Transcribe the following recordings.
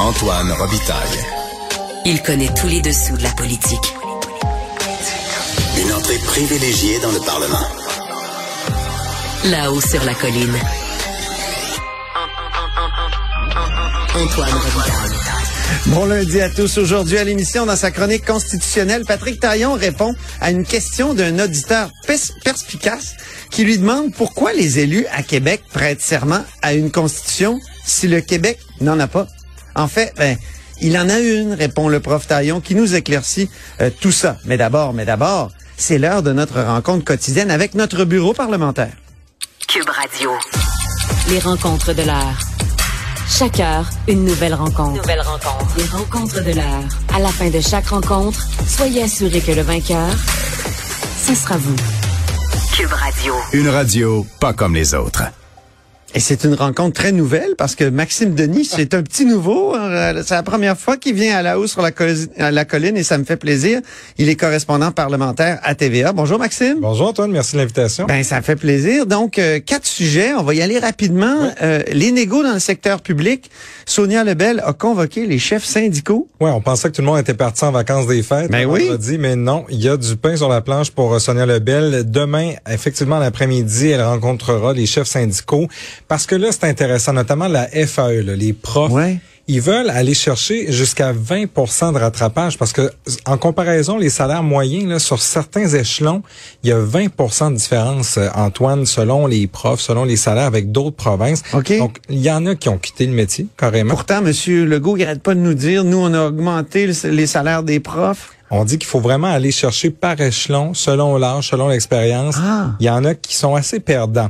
Antoine Robitaille. Il connaît tous les dessous de la politique. Une entrée privilégiée dans le Parlement. Là-haut sur la colline. Antoine Robitaille. Bon lundi à tous. Aujourd'hui à l'émission, dans sa chronique constitutionnelle, Patrick Taillon répond à une question d'un auditeur pers- perspicace qui lui demande pourquoi les élus à Québec prêtent serment à une constitution si le Québec n'en a pas. En fait, ben, il en a une, répond le prof Taillon, qui nous éclaircit euh, tout ça. Mais d'abord, mais d'abord, c'est l'heure de notre rencontre quotidienne avec notre bureau parlementaire. Cube Radio. Les rencontres de l'heure. Chaque heure, une nouvelle rencontre. Nouvelle rencontre. Les rencontres de l'heure. À la fin de chaque rencontre, soyez assurés que le vainqueur, ce sera vous. Cube Radio. Une radio pas comme les autres. Et c'est une rencontre très nouvelle parce que Maxime Denis, c'est un petit nouveau. Euh, C'est la première fois qu'il vient à la hausse sur la, à la colline et ça me fait plaisir. Il est correspondant parlementaire à TVA. Bonjour Maxime. Bonjour Antoine, merci de l'invitation. Ben ça fait plaisir. Donc euh, quatre sujets, on va y aller rapidement. Euh, les négos dans le secteur public. Sonia Lebel a convoqué les chefs syndicaux. ouais, on pensait que tout le monde était parti en vacances des fêtes. Ben oui. Dit, mais non, il y a du pain sur la planche pour Sonia Lebel. Demain, effectivement, l'après-midi, elle rencontrera les chefs syndicaux. Parce que là, c'est intéressant, notamment la FAE, là, les profs. Ouais. Ils veulent aller chercher jusqu'à 20% de rattrapage parce que en comparaison, les salaires moyens là, sur certains échelons, il y a 20% de différence, euh, Antoine, selon les profs, selon les salaires avec d'autres provinces. OK. Donc, il y en a qui ont quitté le métier, carrément. Pourtant, Monsieur Legault, il arrête pas de nous dire, nous, on a augmenté le- les salaires des profs. On dit qu'il faut vraiment aller chercher par échelon, selon l'âge, selon l'expérience. Ah. Il y en a qui sont assez perdants.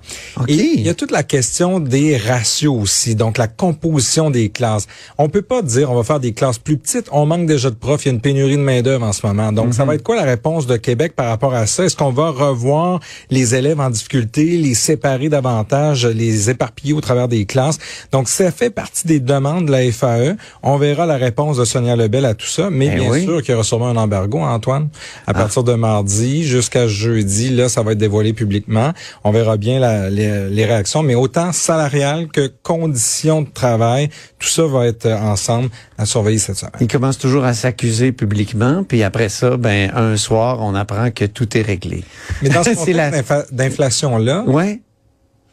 Et il y a toute la question des ratios aussi, donc la composition des classes. On peut pas dire on va faire des classes plus petites. On manque déjà de profs. Il y a une pénurie de main d'œuvre en ce moment. Donc ça va être quoi la réponse de Québec par rapport à ça? Est-ce qu'on va revoir les élèves en difficulté, les séparer davantage, les éparpiller au travers des classes? Donc ça fait partie des demandes de la FAE. On verra la réponse de Sonia Lebel à tout ça, mais Ben bien oui. sûr qu'il y aura sûrement un embargo, Antoine. À partir de mardi jusqu'à jeudi, là, ça va être dévoilé publiquement. On verra bien la- les, les réactions, mais autant salariales que conditions de travail, tout ça va être euh, ensemble à surveiller cette semaine. Il commence toujours à s'accuser publiquement, puis après ça, ben un soir, on apprend que tout est réglé. Mais dans ce contexte la- d'infa- d'inflation-là, Ouais.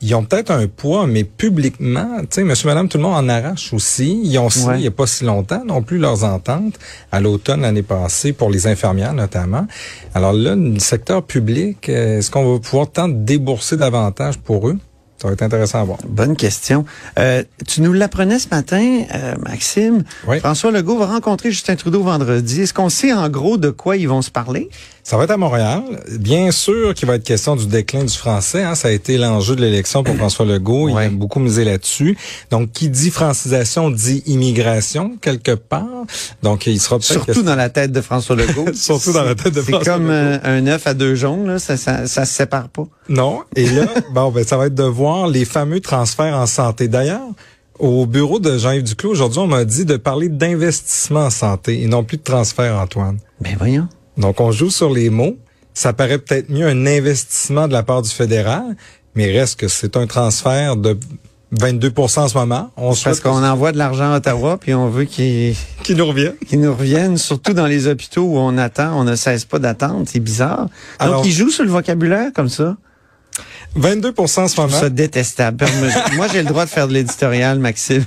Ils ont peut-être un poids, mais publiquement, tu sais, monsieur, madame, tout le monde en arrache aussi. Ils ont signé Ouais. il n'y a pas si longtemps non plus leurs ententes à l'automne l'année passée pour les infirmières notamment. Alors là, le secteur public, euh, est-ce qu'on va pouvoir tenter de débourser davantage pour eux? Ça va être intéressant à voir. Bonne question. Euh, tu nous l'apprenais ce matin, euh, Maxime. Oui. François Legault va rencontrer Justin Trudeau vendredi. Est-ce qu'on sait en gros de quoi ils vont se parler? Ça va être à Montréal. Bien sûr qu'il va être question du déclin du français. hein. Ça a été l'enjeu de l'élection pour François Legault. Il Ouais. a beaucoup misé là-dessus. Donc, qui dit francisation dit immigration, quelque part. Donc, il sera Surtout dans la tête de François Legault. Surtout dans la tête de C'est François comme Legault. euh, un œuf à deux jaunes, là. Ça, ça, ça se sépare pas. Non. Et là, bon, ben, ça va être de voir les fameux transferts en santé. D'ailleurs, au bureau de Jean-Yves Duclos, aujourd'hui, on m'a dit de parler d'investissement en santé et non plus de transfert, Antoine. Ben voyons. Donc, on joue sur les mots. Ça paraît peut-être mieux un investissement de la part du fédéral, mais reste que c'est un transfert de 22% en ce moment. On Parce qu'on envoie de l'argent à Ottawa, puis on veut qu'ils qu'il nous revienne. qu'ils nous reviennent, surtout dans les hôpitaux où on attend, on ne cesse pas d'attendre. C'est bizarre. Donc, Alors- ils jouent sur le vocabulaire comme ça. 22 en ce moment. ça détestable. Moi, j'ai le droit de faire de l'éditorial, Maxime.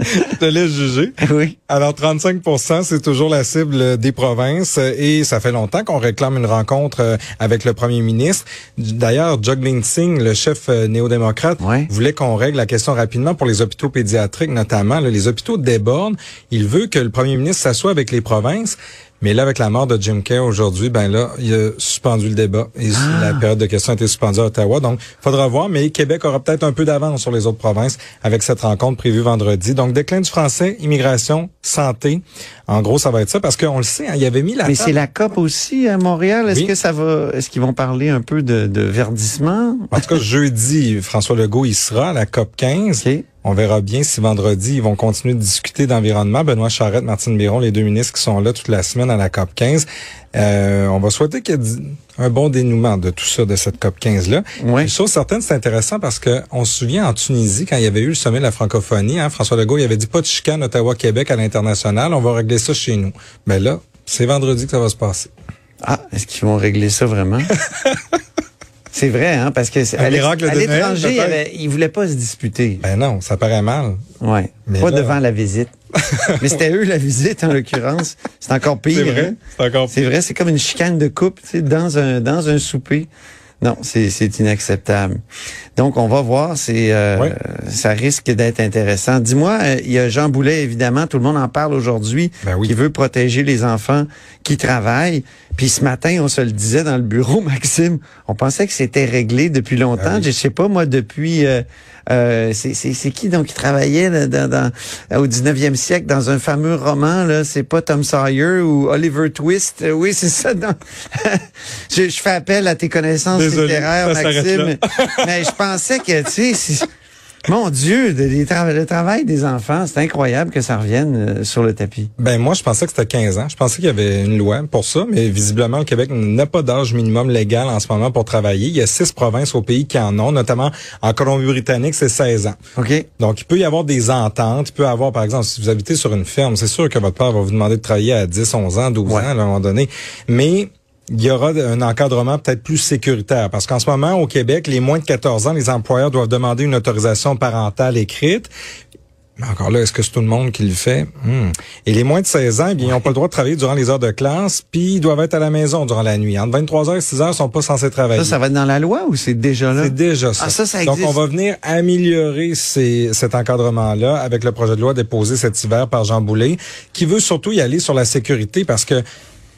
Je te laisse juger. oui. Alors 35% c'est toujours la cible des provinces et ça fait longtemps qu'on réclame une rencontre euh, avec le premier ministre. D'ailleurs, Jagmeet Singh, le chef euh, néo-démocrate, voulait qu'on règle la question rapidement pour les hôpitaux pédiatriques notamment. Les hôpitaux débordent. Il veut que le premier ministre s'assoie avec les provinces. Mais là, avec la mort de Jim Kerr aujourd'hui, ben là, il a suspendu le débat. Et Ah. la période de questions a été suspendue à Ottawa. Donc, faudra voir. Mais Québec aura peut-être un peu d'avance sur les autres provinces avec cette rencontre prévue vendredi. Donc, déclin du français, immigration, santé. En gros, ça va être ça parce qu'on le sait, hein, il y avait mis la Mais c'est la COP aussi à Montréal. Est-ce Oui. que ça va, est-ce qu'ils vont parler un peu de, de verdissement? En tout cas, jeudi, François Legault, il sera à la COP 15. OK. On verra bien si vendredi, ils vont continuer de discuter d'environnement. Benoît Charette, Martine Biron, les deux ministres qui sont là toute la semaine à la COP 15. Euh, on va souhaiter qu'il y ait un bon dénouement de tout ça, de cette COP 15-là. Oui. Chose certaine, c'est intéressant parce que on se souvient en Tunisie, quand il y avait eu le sommet de la francophonie, hein, François Legault, il avait dit pas de chicane Ottawa-Québec à l'international, on va régler ça chez nous. Mais là, c'est vendredi que ça va se passer. Ah, est-ce qu'ils vont régler ça vraiment? c'est vrai, hein, parce que c'est- à l'étranger, ils voulaient pas se disputer. Ben non, ça paraît mal. Ouais. Mais Pas là- devant la visite. Mais c'était eux la visite en l'occurrence. C'est encore pire. hein? C'est encore C'est vrai, c'est comme une chicane de coupe, tu sais, dans un dans un souper. Non, c'est inacceptable. Donc on va voir, c'est euh, ça risque d'être intéressant. Dis-moi, euh, il y a Jean Boulet évidemment, tout le monde en parle aujourd'hui, Ben oui. qui veut protéger les enfants qui travaillent. Puis ce matin, on se le disait dans le bureau, Maxime, on pensait que c'était réglé depuis longtemps. Ah oui. Je sais pas moi depuis euh, euh, c'est qui donc qui travaillait là, dans, dans- au 19e siècle dans un fameux roman là, c'est pas Tom Sawyer ou Oliver Twist? Euh, Oui, c'est ça. non. je, je fais appel à tes connaissances Désolé, littéraires, Maxime. Mais je pensais que tu sais, mon Dieu, tra- le travail des enfants, c'est incroyable que ça revienne euh, sur le tapis. Ben moi, je pensais que c'était 15 ans. Je pensais qu'il y avait une loi pour ça, mais visiblement, le Québec n'a pas d'âge minimum légal en ce moment pour travailler. Il y a six provinces au pays qui en ont, notamment en Colombie-Britannique, c'est 16 ans. OK? Donc, il peut y avoir des ententes. Il peut y avoir, par exemple, si vous habitez sur une ferme, c'est sûr que votre père va vous demander de travailler à 10, 11 ans, 12 Ouais. ans, à un moment donné. Mais il y aura un encadrement peut-être plus sécuritaire. Parce qu'en ce moment, au Québec, les moins de 14 ans, les employeurs doivent demander une autorisation parentale écrite. Mais encore là, est-ce que c'est tout le monde qui le fait? Hmm. Et les moins de 16 ans, eh bien, ils n'ont pas le droit de travailler durant les heures de classe, puis ils doivent être à la maison durant la nuit. Entre 23h et 6h, ils sont pas censés travailler. Ça, ça va être dans la loi ou c'est déjà là? C'est déjà ça. Ah, ça, ça Donc, on va venir améliorer ces, cet encadrement-là avec le projet de loi déposé cet hiver par Jean Boulet, qui veut surtout y aller sur la sécurité parce que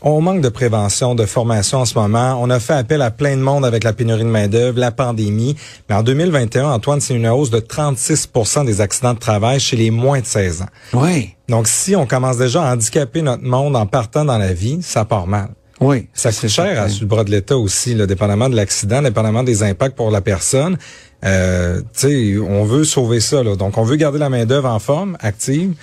on manque de prévention, de formation en ce moment. On a fait appel à plein de monde avec la pénurie de main-d'œuvre, la pandémie. Mais en 2021, Antoine, c'est une hausse de 36% des accidents de travail chez les moins de 16 ans. Oui. Donc, si on commence déjà à handicaper notre monde en partant dans la vie, ça part mal. Oui. Ça coûte cher à, sur le bras de l'État aussi, là, dépendamment de l'accident, dépendamment des impacts pour la personne. Euh, tu sais, on veut sauver ça. Là. Donc, on veut garder la main-d'œuvre en forme, active,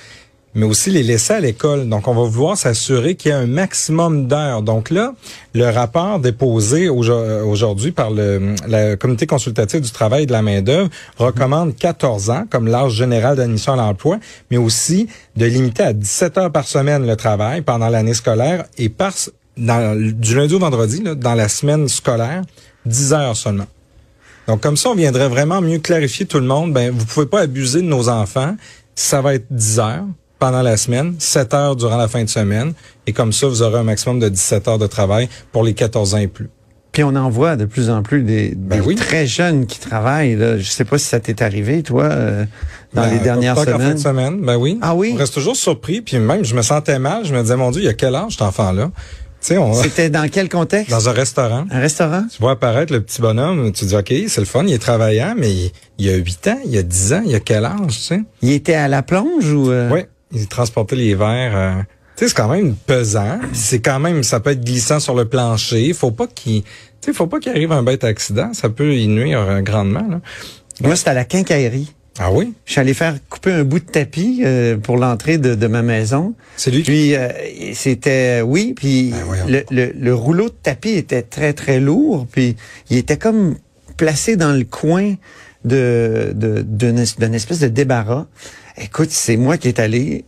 mais aussi les laisser à l'école. Donc, on va vouloir s'assurer qu'il y a un maximum d'heures. Donc là, le rapport déposé aujo- aujourd'hui par le la comité consultatif du travail et de la main-d'œuvre recommande 14 ans comme l'âge général d'admission à l'emploi, mais aussi de limiter à 17 heures par semaine le travail pendant l'année scolaire et par du lundi au vendredi, là, dans la semaine scolaire, 10 heures seulement. Donc, comme ça, on viendrait vraiment mieux clarifier tout le monde. Ben, vous pouvez pas abuser de nos enfants. Ça va être 10 heures pendant la semaine, 7 heures durant la fin de semaine. Et comme ça, vous aurez un maximum de 17 heures de travail pour les 14 ans et plus. Puis on en voit de plus en plus des, Ben oui. très jeunes qui travaillent. Là. Je sais pas si ça t'est arrivé, toi, euh, dans Ben, les dernières qu'en fin semaines. de semaine, ben oui. Ah oui? On reste toujours surpris. Puis même, je me sentais mal. Je me disais, mon Dieu, il y a quel âge cet enfant-là? On, C'était dans quel contexte? dans un restaurant. Un restaurant? Tu vois apparaître le petit bonhomme, tu dis, OK, c'est le fun, il est travaillant, mais il, il a 8 ans, il a 10 ans, il a quel âge, tu sais? Il était à la plonge ou... euh? Oui, il transportait les verres. euh, tu sais, c'est quand même pesant. C'est quand même, ça peut être glissant sur le plancher. Faut pas qu'il, tu sais, faut pas qu'il arrive un bête accident. Ça peut y nuire euh, grandement. Là. Moi, c'était à la quincaillerie. Ah oui, Je suis allé faire couper un bout de tapis euh, pour l'entrée de, de ma maison. c'est lui? qui- Puis euh, c'était oui, puis Ben, le, le, le rouleau de tapis était très très lourd, puis il était comme placé dans le coin de d'une es- d'une espèce de débarras. Écoute, c'est moi qui est allé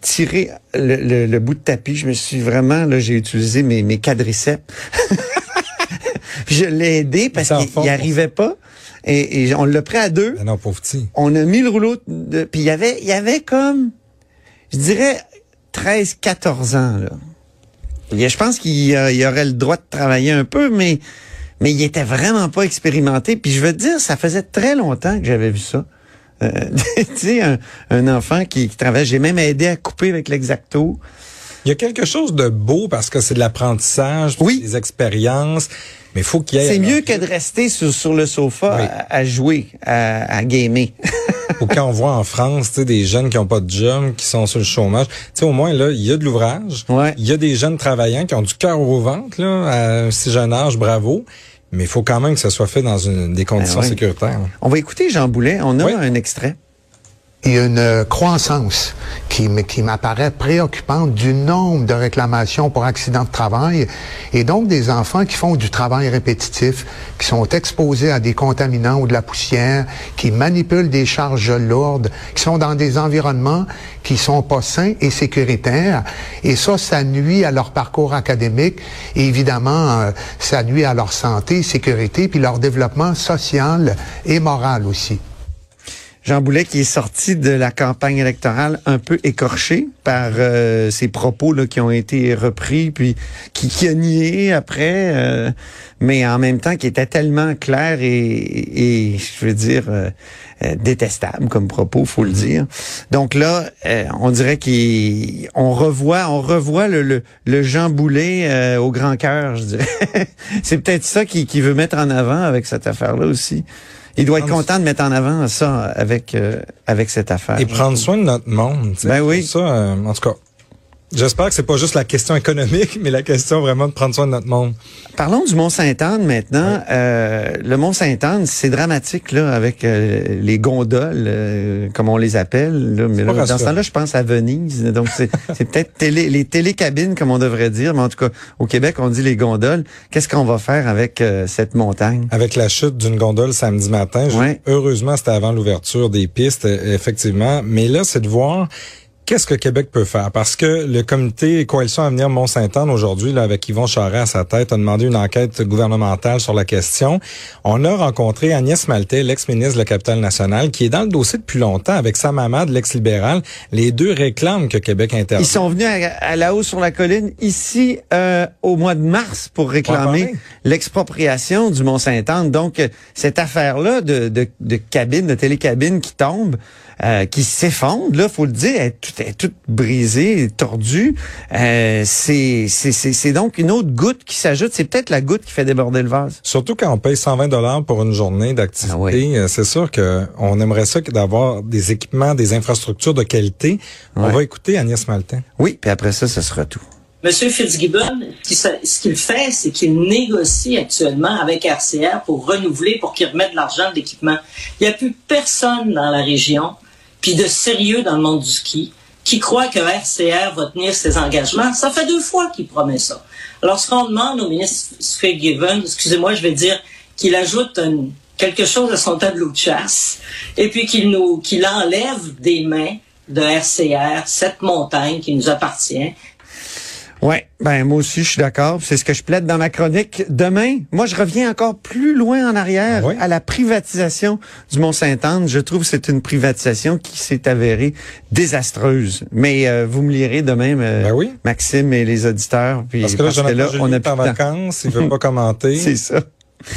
tirer le, le- le bout de tapis. Je me suis vraiment là, j'ai utilisé mes mes quadriceps. je l'ai aidé parce qu'il pour arrivait pas. Et, et on l'a pris à deux Ben non, pauvre petit. on a mis le rouleau de puis il y avait il y avait comme je dirais 13 14 ans là. Y je pense qu'il euh, il aurait le droit de travailler un peu mais mais il était vraiment pas expérimenté puis je veux te dire ça faisait très longtemps que j'avais vu ça. Euh, tu sais un, un enfant qui, qui travaille, j'ai même aidé à couper avec l'exacto. Il y a quelque chose de beau parce que c'est de l'apprentissage, Oui. des expériences, mais faut qu'il y ait... C'est mieux que de rester sur, sur le sofa Oui. à, à jouer, à, à gamer. Ou quand on voit en France, tu sais, des jeunes qui ont pas de job, qui sont sur le chômage, tu sais, au moins là, il y a de l'ouvrage. Ouais. Il y a des jeunes travaillants qui ont du cœur au ventre là, à un si jeune âge, bravo. Mais il faut quand même que ça soit fait dans une, des conditions Ben sécuritaires. On va écouter Jean Boulet, on a Oui. un extrait. Il y a une croissance qui, qui m'apparaît préoccupante du nombre de réclamations pour accidents de travail et donc des enfants qui font du travail répétitif, qui sont exposés à des contaminants ou de la poussière, qui manipulent des charges lourdes, qui sont dans des environnements qui sont pas sains et sécuritaires. Et ça, ça nuit à leur parcours académique et évidemment, euh, ça nuit à leur santé, sécurité, puis leur développement social et moral aussi. Jean Boulet qui est sorti de la campagne électorale un peu écorché par euh, ses propos là, qui ont été repris, puis qui, qui a nié après, euh, mais en même temps qui était tellement clair et, et je veux dire euh, détestable comme propos, faut le mm-hmm. dire. Donc là, on dirait qu'on revoit, on revoit le, le, le Jean Boulet au grand cœur, je dirais. C'est peut-être ça qu'il qui veut mettre en avant avec cette affaire-là aussi. Il doit être content de mettre en avant ça avec euh, avec cette affaire. Et prendre soin de notre monde. Ben oui. Ça, euh, en tout cas, J'espère que c'est pas juste la question économique, mais la question vraiment de prendre soin de notre monde. Parlons du Mont Sainte-Anne maintenant. Euh, le Mont Sainte-Anne, c'est dramatique là avec euh, les gondoles, euh, comme on les appelle. Là. Mais dans ce temps-là, je pense à Venise. Donc c'est peut-être télé, les télécabines, comme on devrait dire, mais en tout cas au Québec, on dit les gondoles. Qu'est-ce qu'on va faire avec cette montagne? Avec la chute d'une gondole samedi matin. Heureusement, c'était avant l'ouverture des pistes, effectivement. Mais là, c'est de voir Qu'est-ce que Québec peut faire? Parce que le comité Coalition Avenir Mont-Saint-Anne aujourd'hui, là, avec Yvon Charest à sa tête, a demandé une enquête gouvernementale sur la question. On a rencontré Agnès Maltais, l'ex-ministre de la Capitale nationale, qui est dans le dossier depuis longtemps avec sa maman de l'ex-libéral. Les deux réclament que Québec intervienne. Ils sont venus à, la hausse sur la colline ici euh, au mois de mars pour réclamer l'expropriation du Mont-Saint-Anne. Donc, cette affaire-là de, de, de cabine, de télécabine qui tombe, euh, qui s'effondre, là, faut le dire, elle est toute, toute brisée, tordue. Euh, c'est, c'est, donc une autre goutte qui s'ajoute. C'est peut-être la goutte qui fait déborder le vase. Surtout quand on paye 120 dollars pour une journée d'activité, ah euh, c'est sûr que on aimerait ça que d'avoir des équipements, des infrastructures de qualité. On va écouter Agnès Maltin. Oui, puis après ça, ce sera tout. Monsieur Fitzgibbon, ce qu'il fait, c'est qu'il négocie actuellement avec RCR pour renouveler, pour qu'il remette de l'argent de l'équipement. Il n'y a plus personne dans la région puis de sérieux dans le monde du ski, qui croit que RCR va tenir ses engagements. Ça fait deux fois qu'il promet ça. Alors, ce qu'on demande au ministre Fitzgibbon, excusez-moi, je vais dire qu'il ajoute quelque chose à son tableau de chasse, et puis qu'il nous, qu'il enlève des mains de RCR cette montagne qui nous appartient, oui, ben moi aussi je suis d'accord. C'est ce que je plaide dans ma chronique. Demain, moi je reviens encore plus loin en arrière ah à la privatisation du Mont-Saint-Anne. Je trouve que c'est une privatisation qui s'est avérée désastreuse. Mais euh, vous me lirez demain, euh, ben Maxime et les auditeurs. Puis, parce que là, on est en vacances, il veut pas commenter. c'est ça.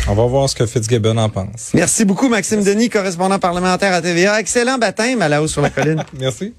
On va voir ce que Fitzgibbon en pense. Merci beaucoup, Maxime Denis, correspondant parlementaire à TVA. Excellent baptême à la haut sur la colline. Merci.